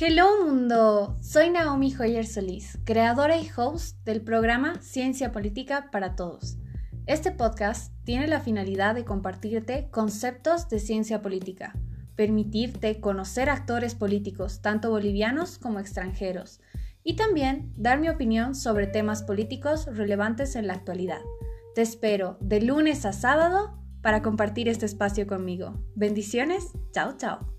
Hello mundo, soy Naomi Hoyer Solís, creadora y host del programa Ciencia Política para Todos. Este podcast tiene la finalidad de compartirte conceptos de ciencia política, permitirte conocer actores políticos, tanto bolivianos como extranjeros, y también dar mi opinión sobre temas políticos relevantes en la actualidad. Te espero de lunes a sábado para compartir este espacio conmigo. Bendiciones, chao chao.